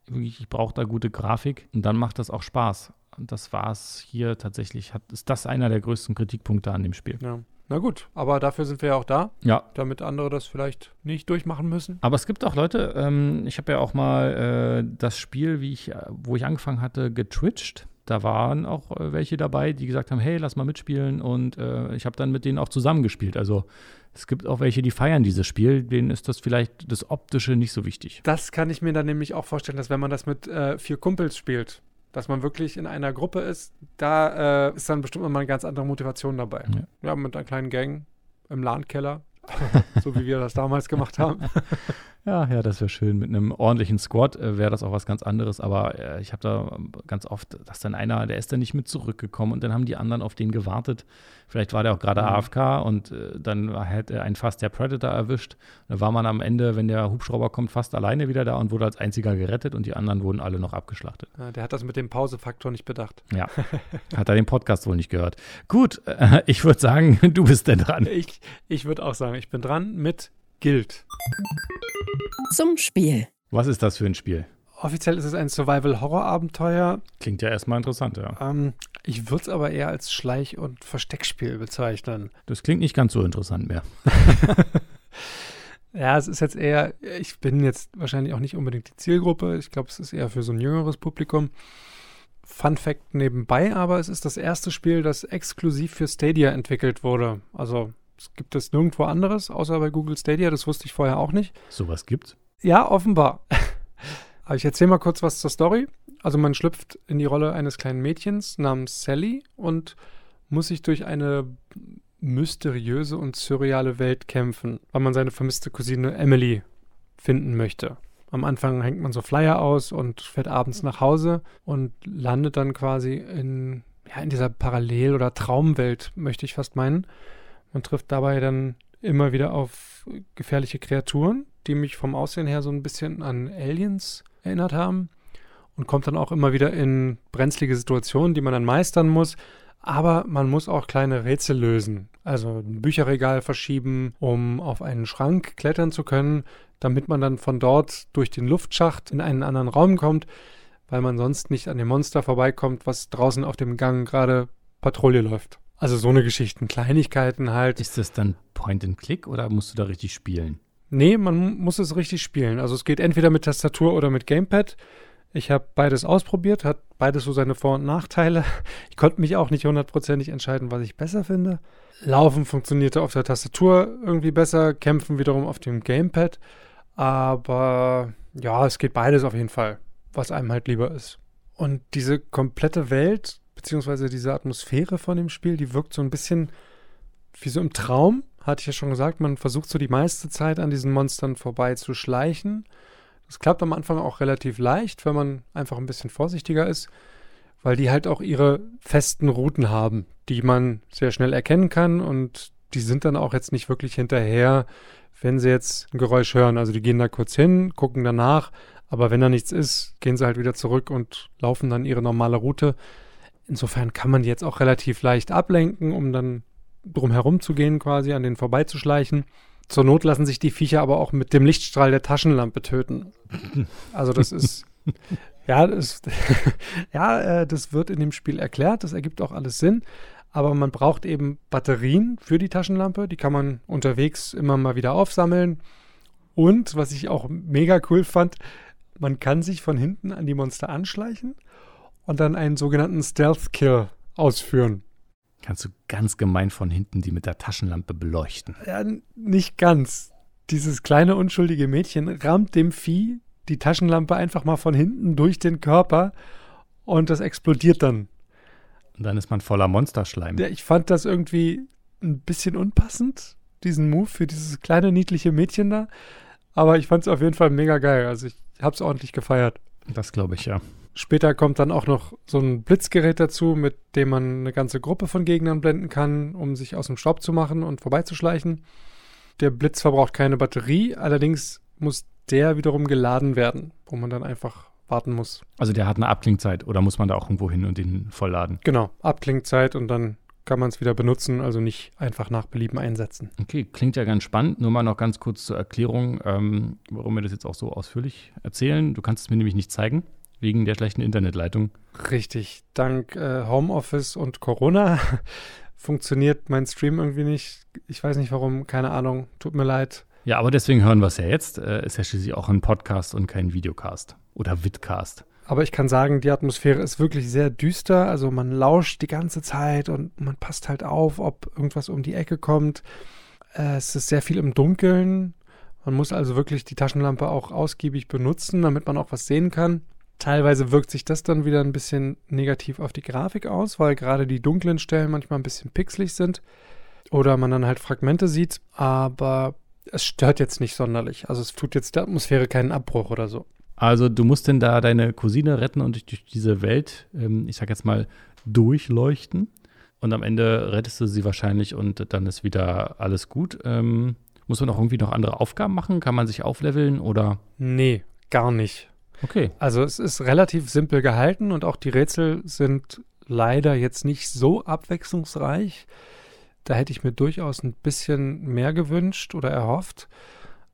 Speaker 3: wirklich, ich brauche da gute Grafik und dann macht das auch Spaß. Und das war es hier tatsächlich, hat, ist das einer der größten Kritikpunkte an dem Spiel.
Speaker 2: Ja. Na gut, aber dafür sind wir ja auch da,
Speaker 3: Ja,
Speaker 2: damit andere das vielleicht nicht durchmachen müssen.
Speaker 3: Aber es gibt auch Leute, ähm, ich habe ja auch mal äh, das Spiel, wie ich, äh, wo ich angefangen hatte, getwitcht. Da waren auch äh, welche dabei, die gesagt haben, hey, lass mal mitspielen. Und äh, ich habe dann mit denen auch zusammengespielt. Also es gibt auch welche, die feiern dieses Spiel. Denen ist das vielleicht das Optische nicht so wichtig.
Speaker 2: Das kann ich mir dann nämlich auch vorstellen, dass wenn man das mit äh, vier Kumpels spielt, dass man wirklich in einer Gruppe ist, da äh, ist dann bestimmt immer eine ganz andere Motivation dabei.
Speaker 3: Ja.
Speaker 2: Ja, mit einer kleinen Gang im LAN-Keller, so wie wir das damals gemacht haben.
Speaker 3: Ja, ja, das wäre schön. Mit einem ordentlichen Squad äh, wäre das auch was ganz anderes. Aber äh, ich habe da ähm, ganz oft, dass dann einer, der ist dann nicht mit zurückgekommen und dann haben die anderen auf den gewartet. Vielleicht war der auch gerade
Speaker 2: Mhm.
Speaker 3: AFK und äh, dann hätte einen fast der Predator erwischt. Da war man am Ende, wenn der Hubschrauber kommt, fast alleine wieder da und wurde als einziger gerettet und die anderen wurden alle noch abgeschlachtet.
Speaker 2: Ja, der hat das mit dem Pausefaktor nicht bedacht.
Speaker 3: Ja, hat er den Podcast wohl nicht gehört. Gut, äh, ich würde sagen, du bist denn dran.
Speaker 2: Ich, ich würde auch sagen, ich bin dran mit Guild.
Speaker 1: Zum Spiel.
Speaker 3: Was ist das für ein Spiel?
Speaker 2: Offiziell ist es ein Survival-Horror-Abenteuer.
Speaker 3: Klingt ja erstmal interessant, ja.
Speaker 2: Ähm, ich würde es aber eher als Schleich- und Versteckspiel bezeichnen.
Speaker 3: Das klingt nicht ganz so interessant mehr.
Speaker 2: Ja, es ist jetzt eher, ich bin jetzt wahrscheinlich auch nicht unbedingt die Zielgruppe. Ich glaube, es ist eher für so ein jüngeres Publikum. Fun Fact nebenbei, aber es ist das erste Spiel, das exklusiv für Stadia entwickelt wurde. Also es gibt es nirgendwo anderes, außer bei Google Stadia. Das wusste ich vorher auch nicht.
Speaker 3: Sowas gibt's.
Speaker 2: Ja, offenbar. Aber ich erzähle mal kurz was zur Story. Also man schlüpft in die Rolle eines kleinen Mädchens namens Sally und muss sich durch eine mysteriöse und surreale Welt kämpfen, weil man seine vermisste Cousine Emily finden möchte. Am Anfang hängt man so Flyer aus und fährt abends nach Hause und landet dann quasi in, ja, in dieser Parallel- oder Traumwelt, möchte ich fast meinen. Man trifft dabei dann immer wieder auf gefährliche Kreaturen, die mich vom Aussehen her so ein bisschen an Aliens erinnert haben. Und kommt dann auch immer wieder in brenzlige Situationen, die man dann meistern muss. Aber man muss auch kleine Rätsel lösen. Also ein Bücherregal verschieben, um auf einen Schrank klettern zu können, damit man dann von dort durch den Luftschacht in einen anderen Raum kommt, weil man sonst nicht an dem Monster vorbeikommt, was draußen auf dem Gang gerade Patrouille läuft. Also so eine Geschichten, Kleinigkeiten halt.
Speaker 3: Ist das dann Point and Click oder musst du da richtig spielen?
Speaker 2: Nee, man mu- muss es richtig spielen. Also es geht entweder mit Tastatur oder mit Gamepad. Ich habe beides ausprobiert, hat beides so seine Vor- und Nachteile. Ich konnte mich auch nicht hundertprozentig entscheiden, was ich besser finde. Laufen funktionierte auf der Tastatur irgendwie besser, Kämpfen wiederum auf dem Gamepad. Aber ja, es geht beides auf jeden Fall, was einem halt lieber ist. Und diese komplette Welt, beziehungsweise diese Atmosphäre von dem Spiel, die wirkt so ein bisschen wie so im Traum, hatte ich ja schon gesagt, man versucht so die meiste Zeit an diesen Monstern vorbei zu schleichen. Das klappt am Anfang auch relativ leicht, wenn man einfach ein bisschen vorsichtiger ist, weil die halt auch ihre festen Routen haben, die man sehr schnell erkennen kann und die sind dann auch jetzt nicht wirklich hinterher, wenn sie jetzt ein Geräusch hören. Also die gehen da kurz hin, gucken danach, aber wenn da nichts ist, gehen sie halt wieder zurück und laufen dann ihre normale Route. Insofern kann man die jetzt auch relativ leicht ablenken, um dann drum herum zu gehen, quasi an denen vorbeizuschleichen. Zur Not lassen sich die Viecher aber auch mit dem Lichtstrahl der Taschenlampe töten. Also das ist, ja, das, ja, äh, das wird in dem Spiel erklärt, das ergibt auch alles Sinn. Aber man braucht eben Batterien für die Taschenlampe, die kann man unterwegs immer mal wieder aufsammeln. Und was ich auch mega cool fand, man kann sich von hinten an die Monster anschleichen und dann einen sogenannten Stealth Kill ausführen.
Speaker 3: Kannst du ganz gemein von hinten die mit der Taschenlampe beleuchten.
Speaker 2: Ja, nicht ganz. Dieses kleine unschuldige Mädchen rammt dem Vieh die Taschenlampe einfach mal von hinten durch den Körper und das explodiert dann.
Speaker 3: Und dann ist man voller Monsterschleim.
Speaker 2: Ja, ich fand das irgendwie ein bisschen unpassend, diesen Move für dieses kleine niedliche Mädchen da. Aber ich fand es auf jeden Fall mega geil. Also ich habe es ordentlich gefeiert.
Speaker 3: Das glaube ich ja.
Speaker 2: Später kommt dann auch noch so ein Blitzgerät dazu, mit dem man eine ganze Gruppe von Gegnern blenden kann, um sich aus dem Staub zu machen und vorbeizuschleichen. Der Blitz verbraucht keine Batterie, allerdings muss der wiederum geladen werden, wo man dann einfach warten muss.
Speaker 3: Also der hat eine Abklingzeit oder muss man da auch irgendwo hin und den vollladen?
Speaker 2: Genau, Abklingzeit und dann kann man es wieder benutzen, also nicht einfach nach Belieben einsetzen.
Speaker 3: Okay, klingt ja ganz spannend. Nur mal noch ganz kurz zur Erklärung, ähm, warum wir das jetzt auch so ausführlich erzählen. Du kannst es mir nämlich nicht zeigen, wegen der schlechten Internetleitung.
Speaker 2: Richtig, dank äh, Homeoffice und Corona funktioniert mein Stream irgendwie nicht. Ich weiß nicht warum, keine Ahnung, tut mir leid.
Speaker 3: Ja, aber deswegen hören wir es ja jetzt. Äh, ist ja schließlich auch ein Podcast und kein Videocast oder Vidcast.
Speaker 2: Aber ich kann sagen, die Atmosphäre ist wirklich sehr düster. Also man lauscht die ganze Zeit und man passt halt auf, ob irgendwas um die Ecke kommt. Äh, es ist sehr viel im Dunkeln. Man muss also wirklich die Taschenlampe auch ausgiebig benutzen, damit man auch was sehen kann. Teilweise wirkt sich das dann wieder ein bisschen negativ auf die Grafik aus, weil gerade die dunklen Stellen manchmal ein bisschen pixelig sind oder man dann halt Fragmente sieht, aber es stört jetzt nicht sonderlich. Also es tut jetzt der Atmosphäre keinen Abbruch oder so.
Speaker 3: Also du musst denn da deine Cousine retten und durch diese Welt, ähm, ich sag jetzt mal, durchleuchten. Und am Ende rettest du sie wahrscheinlich und dann ist wieder alles gut. Ähm, muss man auch irgendwie noch andere Aufgaben machen? Kann man sich aufleveln oder?
Speaker 2: Nee, gar nicht.
Speaker 3: Okay.
Speaker 2: Also es ist relativ simpel gehalten und auch die Rätsel sind leider jetzt nicht so abwechslungsreich. Da hätte ich mir durchaus ein bisschen mehr gewünscht oder erhofft.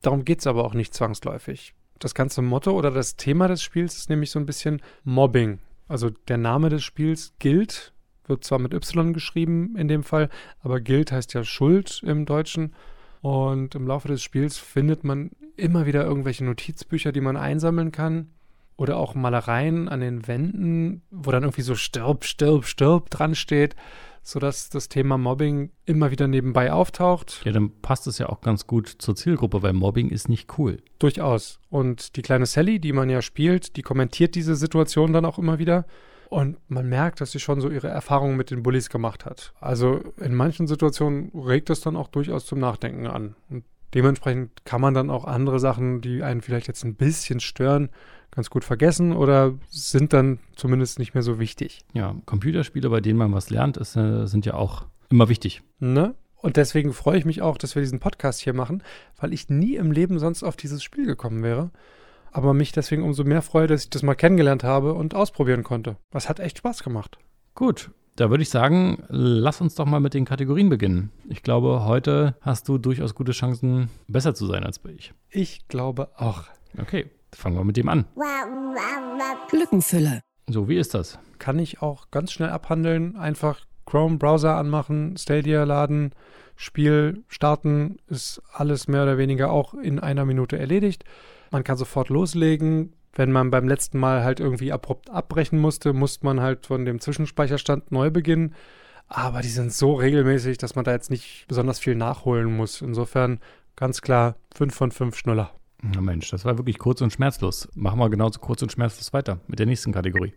Speaker 2: Darum geht es aber auch nicht zwangsläufig das ganze Motto oder das Thema des Spiels ist nämlich so ein bisschen Mobbing. Also der Name des Spiels gilt, wird zwar mit Y geschrieben in dem Fall, aber gilt heißt ja Schuld im Deutschen. Und im Laufe des Spiels findet man immer wieder irgendwelche Notizbücher, die man einsammeln kann. Oder auch Malereien an den Wänden, wo dann irgendwie so stirb, stirb, stirb dran steht sodass das Thema Mobbing immer wieder nebenbei auftaucht.
Speaker 3: Ja, dann passt es ja auch ganz gut zur Zielgruppe, weil Mobbing ist nicht cool.
Speaker 2: Durchaus. Und die kleine Sally, die man ja spielt, die kommentiert diese Situation dann auch immer wieder. Und man merkt, dass sie schon so ihre Erfahrungen mit den Bullies gemacht hat. Also in manchen Situationen regt das dann auch durchaus zum Nachdenken an. Und dementsprechend kann man dann auch andere Sachen, die einen vielleicht jetzt ein bisschen stören, ganz gut vergessen oder sind dann zumindest nicht mehr so wichtig.
Speaker 3: Ja, Computerspiele, bei denen man was lernt, ist, äh, sind ja auch immer wichtig.
Speaker 2: Ne? Und deswegen freue ich mich auch, dass wir diesen Podcast hier machen, weil ich nie im Leben sonst auf dieses Spiel gekommen wäre. Aber mich deswegen umso mehr freue, dass ich das mal kennengelernt habe und ausprobieren konnte. Das hat echt Spaß gemacht.
Speaker 3: Gut, da würde ich sagen, lass uns doch mal mit den Kategorien beginnen. Ich glaube, heute hast du durchaus gute Chancen, besser zu sein als bei ich.
Speaker 2: Ich glaube auch.
Speaker 3: Okay, Fangen wir mit dem an.
Speaker 1: Lückenfüller.
Speaker 3: So, wie ist das?
Speaker 2: Kann ich auch ganz schnell abhandeln. Einfach Chrome-Browser anmachen, Stadia laden, Spiel starten, ist alles mehr oder weniger auch in einer Minute erledigt. Man kann sofort loslegen. Wenn man beim letzten Mal halt irgendwie abrupt abbrechen musste, musste man halt von dem Zwischenspeicherstand neu beginnen. Aber die sind so regelmäßig, dass man da jetzt nicht besonders viel nachholen muss. Insofern ganz klar 5 von 5 Schnuller.
Speaker 3: Na Mensch, das war wirklich kurz und schmerzlos. Machen wir genauso kurz und schmerzlos weiter mit der nächsten Kategorie.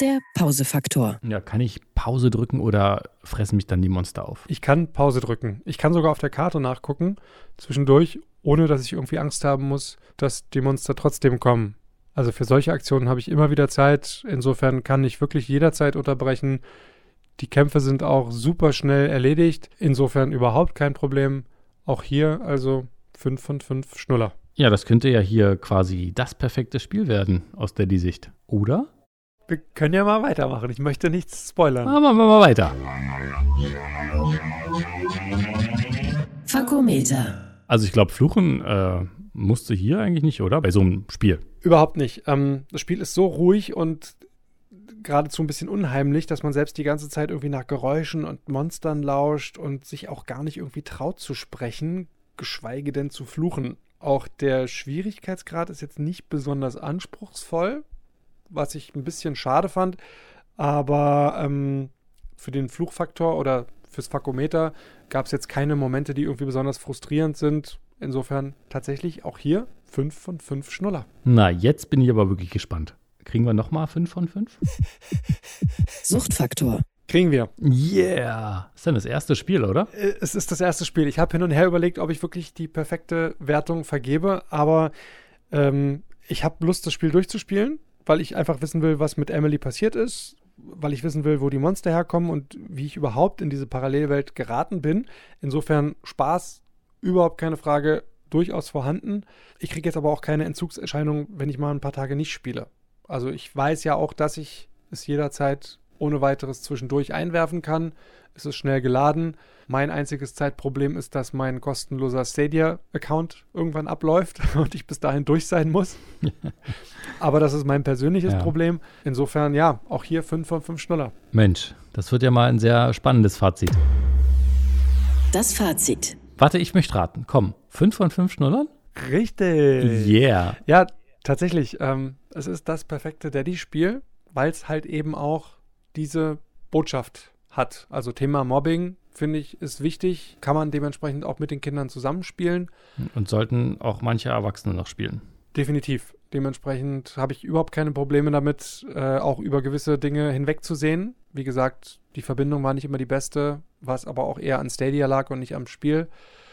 Speaker 1: Der Pausefaktor.
Speaker 3: Ja, kann ich Pause drücken oder fressen mich dann die Monster auf?
Speaker 2: Ich kann Pause drücken. Ich kann sogar auf der Karte nachgucken, zwischendurch, ohne dass ich irgendwie Angst haben muss, dass die Monster trotzdem kommen. Also für solche Aktionen habe ich immer wieder Zeit. Insofern kann ich wirklich jederzeit unterbrechen. Die Kämpfe sind auch super schnell erledigt. Insofern überhaupt kein Problem. Auch hier also 5 von 5 Schnuller.
Speaker 3: Ja, das könnte ja hier quasi das perfekte Spiel werden aus der sicht oder?
Speaker 2: Wir können ja mal weitermachen. Ich möchte nichts spoilern.
Speaker 3: Aber machen wir mal weiter.
Speaker 1: Fakometer.
Speaker 3: Also ich glaube, Fluchen äh, musste hier eigentlich nicht, oder? Bei so einem Spiel.
Speaker 2: Überhaupt nicht. Ähm, das Spiel ist so ruhig und geradezu ein bisschen unheimlich, dass man selbst die ganze Zeit irgendwie nach Geräuschen und Monstern lauscht und sich auch gar nicht irgendwie traut zu sprechen, geschweige denn zu fluchen. Auch der Schwierigkeitsgrad ist jetzt nicht besonders anspruchsvoll, was ich ein bisschen schade fand. Aber ähm, für den Fluchfaktor oder fürs Fakometer gab es jetzt keine Momente, die irgendwie besonders frustrierend sind. Insofern tatsächlich auch hier 5 von 5 Schnuller.
Speaker 3: Na, jetzt bin ich aber wirklich gespannt. Kriegen wir nochmal 5 von 5?
Speaker 1: Suchtfaktor.
Speaker 2: Kriegen wir.
Speaker 3: Yeah. Ist denn das erste Spiel, oder?
Speaker 2: Äh, es ist das erste Spiel. Ich habe hin und her überlegt, ob ich wirklich die perfekte Wertung vergebe, aber ähm, ich habe Lust, das Spiel durchzuspielen, weil ich einfach wissen will, was mit Emily passiert ist, weil ich wissen will, wo die Monster herkommen und wie ich überhaupt in diese Parallelwelt geraten bin. Insofern Spaß überhaupt keine Frage, durchaus vorhanden. Ich kriege jetzt aber auch keine Entzugserscheinung, wenn ich mal ein paar Tage nicht spiele. Also ich weiß ja auch, dass ich es jederzeit ohne weiteres zwischendurch einwerfen kann. Es ist schnell geladen. Mein einziges Zeitproblem ist, dass mein kostenloser Stadia-Account irgendwann abläuft und ich bis dahin durch sein muss. Aber das ist mein persönliches
Speaker 3: Ja.
Speaker 2: Problem. Insofern, ja, auch hier 5 von 5 Schnuller.
Speaker 3: Mensch, das wird ja mal ein sehr spannendes Fazit.
Speaker 1: Das Fazit.
Speaker 3: Warte, ich möchte raten. Komm, 5 von 5 Schnullern?
Speaker 2: Richtig.
Speaker 3: Yeah.
Speaker 2: Ja, tatsächlich. Ähm, es ist das perfekte Daddy-Spiel, weil es halt eben auch diese Botschaft hat. Also Thema Mobbing, finde ich, ist wichtig. Kann man dementsprechend auch mit den Kindern zusammenspielen.
Speaker 3: Und sollten auch manche Erwachsene noch spielen.
Speaker 2: Definitiv. Dementsprechend habe ich überhaupt keine Probleme damit, äh, auch über gewisse Dinge hinwegzusehen. Wie gesagt, die Verbindung war nicht immer die beste, was aber auch eher an Stadia lag und nicht am Spiel.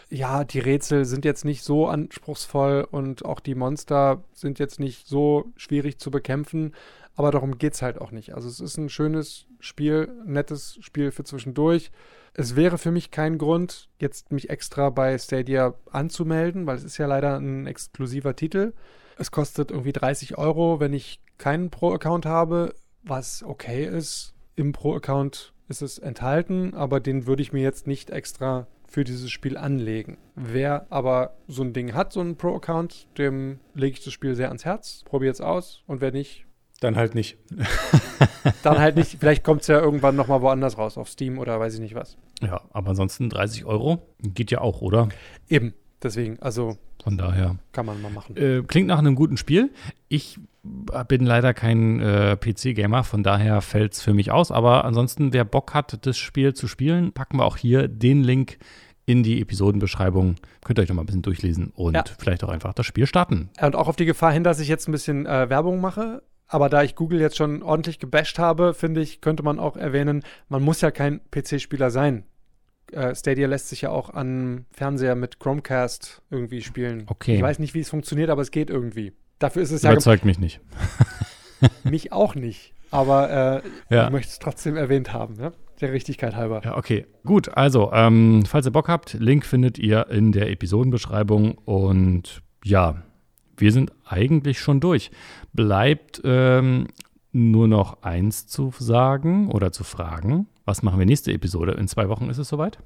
Speaker 2: Ja, die Rätsel sind jetzt nicht so anspruchsvoll und auch die Monster sind jetzt nicht so schwierig zu bekämpfen, aber darum geht es halt auch nicht. Also es ist ein schönes Spiel, nettes Spiel für zwischendurch. Es wäre für mich kein Grund, jetzt mich extra bei Stadia anzumelden, weil es ist ja leider ein exklusiver Titel. Es kostet irgendwie 30 Euro, wenn ich keinen Pro-Account habe, was okay ist. Im Pro-Account ist es enthalten, aber den würde ich mir jetzt nicht extra für dieses Spiel anlegen. Wer aber so ein Ding hat, so einen Pro-Account, dem lege ich das Spiel sehr ans Herz, probiere es aus und wer nicht,
Speaker 3: Dann halt nicht.
Speaker 2: dann halt nicht. Vielleicht kommt es ja irgendwann nochmal woanders raus, auf Steam oder weiß ich nicht was.
Speaker 3: Ja, aber ansonsten 30 Euro geht ja auch, oder?
Speaker 2: Eben, deswegen, also
Speaker 3: Von daher.
Speaker 2: kann man mal machen.
Speaker 3: Äh, klingt nach einem guten Spiel. Ich bin leider kein äh, PC-Gamer, von daher fällt es für mich aus. Aber ansonsten, wer Bock hat, das Spiel zu spielen, packen wir auch hier den Link in die Episodenbeschreibung. Könnt ihr euch noch mal ein bisschen durchlesen und
Speaker 2: Ja.
Speaker 3: vielleicht auch einfach das Spiel starten.
Speaker 2: Und auch auf die Gefahr hin, dass ich jetzt ein bisschen äh, Werbung mache. Aber da ich Google jetzt schon ordentlich gebasht habe, finde ich, könnte man auch erwähnen, man muss ja kein PC-Spieler sein. Äh, Stadia lässt sich ja auch an Fernseher mit Chromecast irgendwie spielen.
Speaker 3: Okay.
Speaker 2: Ich weiß nicht, wie es funktioniert, aber es geht irgendwie. Dafür ist es ja
Speaker 3: Überzeugt mich nicht.
Speaker 2: mich auch nicht. Aber äh,
Speaker 3: Ja.
Speaker 2: ich möchte es trotzdem erwähnt haben, ne? der Richtigkeit halber.
Speaker 3: Ja, okay. Gut, also, ähm, falls ihr Bock habt, Link findet ihr in der Episodenbeschreibung. Und ja, wir sind eigentlich schon durch. Bleibt ähm, nur noch eins zu sagen oder zu fragen. Was machen wir nächste Episode? In zwei Wochen ist es soweit.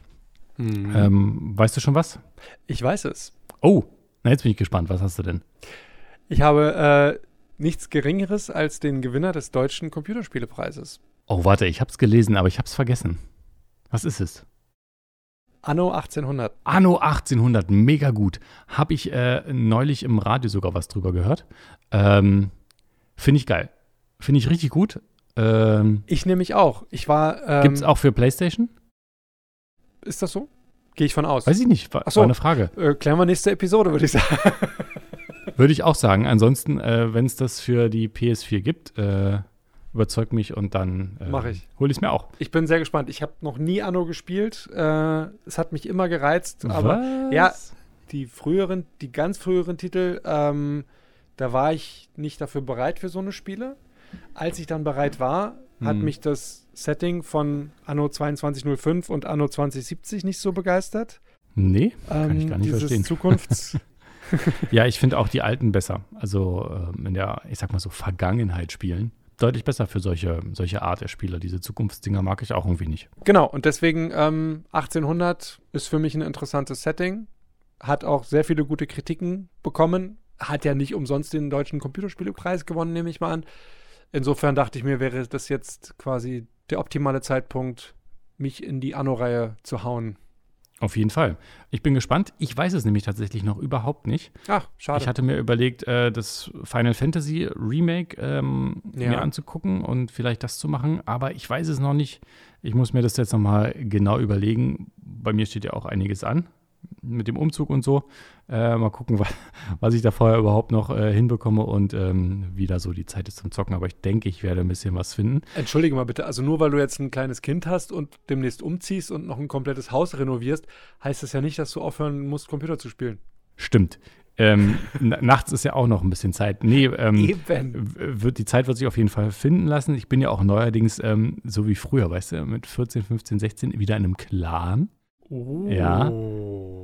Speaker 2: Mhm.
Speaker 3: Ähm, weißt du schon was?
Speaker 2: Ich weiß es.
Speaker 3: Oh, na jetzt bin ich gespannt. Was hast du denn?
Speaker 2: Ich habe äh, nichts Geringeres als den Gewinner des Deutschen Computerspielepreises.
Speaker 3: Oh, warte, ich hab's gelesen, aber ich hab's vergessen. Was ist es?
Speaker 2: Anno 1800.
Speaker 3: Anno 1800, mega gut. Habe ich äh, neulich im Radio sogar was drüber gehört. Ähm, Finde ich geil. Finde ich richtig gut. Ähm,
Speaker 2: Ich nehme mich auch. Ich war. Ähm,
Speaker 3: Gibt's auch für PlayStation?
Speaker 2: Ist das so? Gehe ich von aus.
Speaker 3: Weiß ich nicht. War,
Speaker 2: Ach so.
Speaker 3: war eine Frage.
Speaker 2: Äh, klären wir nächste Episode, würde ich sagen.
Speaker 3: Würde ich auch sagen. Ansonsten, äh, wenn es das für die PS4 gibt, äh, überzeugt mich und dann äh,
Speaker 2: Mach ich.
Speaker 3: hole ich es mir auch.
Speaker 2: Ich bin sehr gespannt. Ich habe noch nie Anno gespielt. Äh, es hat mich immer gereizt. Aber
Speaker 3: Was?
Speaker 2: ja, die früheren, die ganz früheren Titel, ähm, da war ich nicht dafür bereit für so eine Spiele. Als ich dann bereit war, hat
Speaker 3: Hm.
Speaker 2: mich das Setting von Anno 2205 und Anno 2070 nicht so begeistert.
Speaker 3: Nee, kann ich
Speaker 2: Ähm,
Speaker 3: gar nicht
Speaker 2: dieses
Speaker 3: verstehen.
Speaker 2: Zukunfts
Speaker 3: Ja, ich finde auch die alten besser. Also ähm, in der, ich sag mal so, Vergangenheit spielen. Deutlich besser für solche, solche Art der Spiele. Diese Zukunftsdinger mag ich auch irgendwie nicht.
Speaker 2: Genau, und deswegen ähm, 1800 ist für mich ein interessantes Setting. Hat auch sehr viele gute Kritiken bekommen. Hat ja nicht umsonst den deutschen Computerspielepreis gewonnen, nehme ich mal an. Insofern dachte ich mir, wäre das jetzt quasi der optimale Zeitpunkt, mich in die Anno-Reihe zu hauen.
Speaker 3: Auf jeden Fall. Ich bin gespannt. Ich weiß es nämlich tatsächlich noch überhaupt nicht.
Speaker 2: Ach, schade.
Speaker 3: Ich hatte mir überlegt, äh, das Final Fantasy Remake ähm,
Speaker 2: Ja.
Speaker 3: mir anzugucken und vielleicht das zu machen, aber ich weiß es noch nicht. Ich muss mir das jetzt nochmal genau überlegen. Bei mir steht ja auch einiges an mit dem Umzug und so. Äh, mal gucken, wa was ich da vorher überhaupt noch äh, hinbekomme und ähm, wie da so die Zeit ist zum Zocken. Aber ich denke, ich werde ein bisschen was finden.
Speaker 2: Entschuldige mal bitte, also nur weil du jetzt ein kleines Kind hast und demnächst umziehst und noch ein komplettes Haus renovierst, heißt das ja nicht, dass du aufhören musst, Computer zu spielen.
Speaker 3: Stimmt. Ähm, na- nachts ist ja auch noch ein bisschen Zeit. Nee, ähm, wird, die Zeit wird sich auf jeden Fall finden lassen. Ich bin ja auch neuerdings, ähm, so wie früher, weißt du, mit 14, 15, 16 wieder in einem Clan.
Speaker 2: Oh.
Speaker 3: Ja.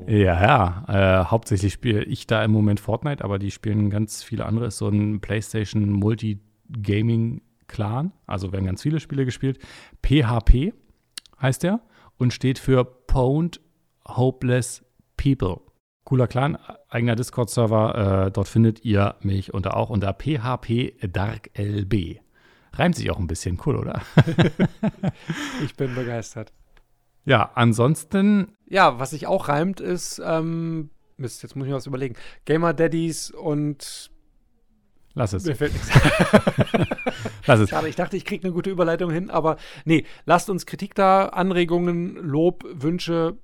Speaker 3: Ja, ja. Äh, hauptsächlich spiele ich da im Moment Fortnite, aber die spielen ganz viele andere. Ist so ein PlayStation Multi-Gaming-Clan. Also werden ganz viele Spiele gespielt. PHP heißt der und steht für Pwned Hopeless People. Cooler Clan, eigener Discord-Server. Äh, dort findet ihr mich unter auch unter PHP Dark LB. Reimt sich auch ein bisschen cool, oder?
Speaker 2: ich bin begeistert.
Speaker 3: Ja, ansonsten.
Speaker 2: Ja, was sich auch reimt, ist, ähm, Mist, jetzt muss ich mir was überlegen. Gamer Daddies und.
Speaker 3: Lass es.
Speaker 2: Mir fällt nichts.
Speaker 3: Lass es.
Speaker 2: Schade, ich dachte, ich kriege eine gute Überleitung hin, aber nee, lasst uns Kritik da, Anregungen, Lob, Wünsche,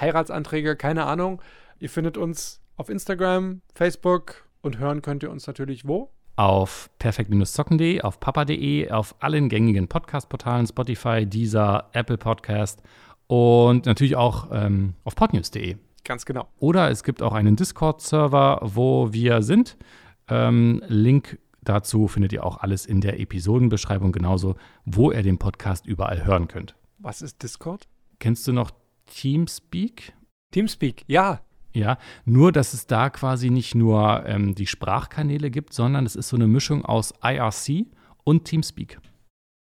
Speaker 2: Heiratsanträge, keine Ahnung. Ihr findet uns auf Instagram, Facebook und hören könnt ihr uns natürlich wo?
Speaker 3: Auf perfekt-zocken.de, auf papa.de, auf allen gängigen Podcast-Portalen, Spotify, Deezer, Apple Podcast und natürlich auch ähm, auf podnews.de.
Speaker 2: Ganz genau.
Speaker 3: Oder es gibt auch einen Discord-Server, wo wir sind. Ähm, Link dazu findet ihr auch alles in der Episodenbeschreibung, genauso, wo ihr den Podcast überall hören könnt.
Speaker 2: Was ist Discord?
Speaker 3: Kennst du noch Teamspeak?
Speaker 2: Teamspeak, ja.
Speaker 3: Ja, nur dass es da quasi nicht nur ähm, die Sprachkanäle gibt, sondern es ist so eine Mischung aus IRC und Teamspeak.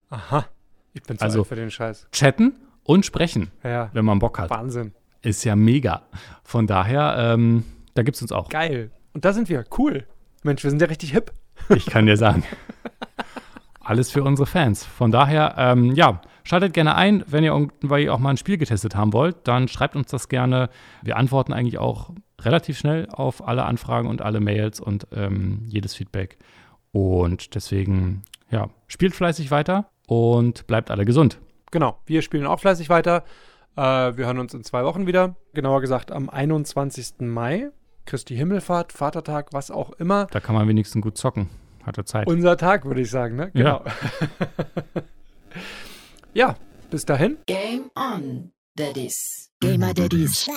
Speaker 2: Aha, ich bin zu
Speaker 3: Also-
Speaker 2: alt für den Scheiß.
Speaker 3: Chatten und sprechen,
Speaker 2: Ja,
Speaker 3: wenn man Bock hat.
Speaker 2: Wahnsinn.
Speaker 3: Ist ja mega. Von daher, ähm, da gibt es uns auch.
Speaker 2: Geil. Und da sind wir. Cool. Mensch, wir sind ja richtig hip.
Speaker 3: Ich kann dir sagen. Alles für unsere Fans. Von daher, ähm, ja, schaltet gerne ein, wenn ihr irgendwie auch mal ein Spiel getestet haben wollt, dann schreibt uns das gerne. Wir antworten eigentlich auch relativ schnell auf alle Anfragen und alle Mails und ähm, jedes Feedback. Und deswegen, ja, spielt fleißig weiter und bleibt alle gesund.
Speaker 2: Genau, wir spielen auch fleißig weiter. Äh, wir hören uns in zwei Wochen wieder. Genauer gesagt am 21. Mai. Christi Himmelfahrt, Vatertag, was auch immer.
Speaker 3: Da kann man wenigstens gut zocken. Hat er Zeit.
Speaker 2: Unser Tag, würde ich sagen, ne? Genau. Ja, bis dahin.
Speaker 1: Game on, Daddies. Gamer Daddies.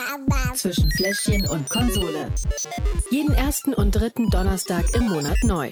Speaker 1: Zwischen Fläschchen und Konsole. Jeden ersten und dritten Donnerstag im Monat neu.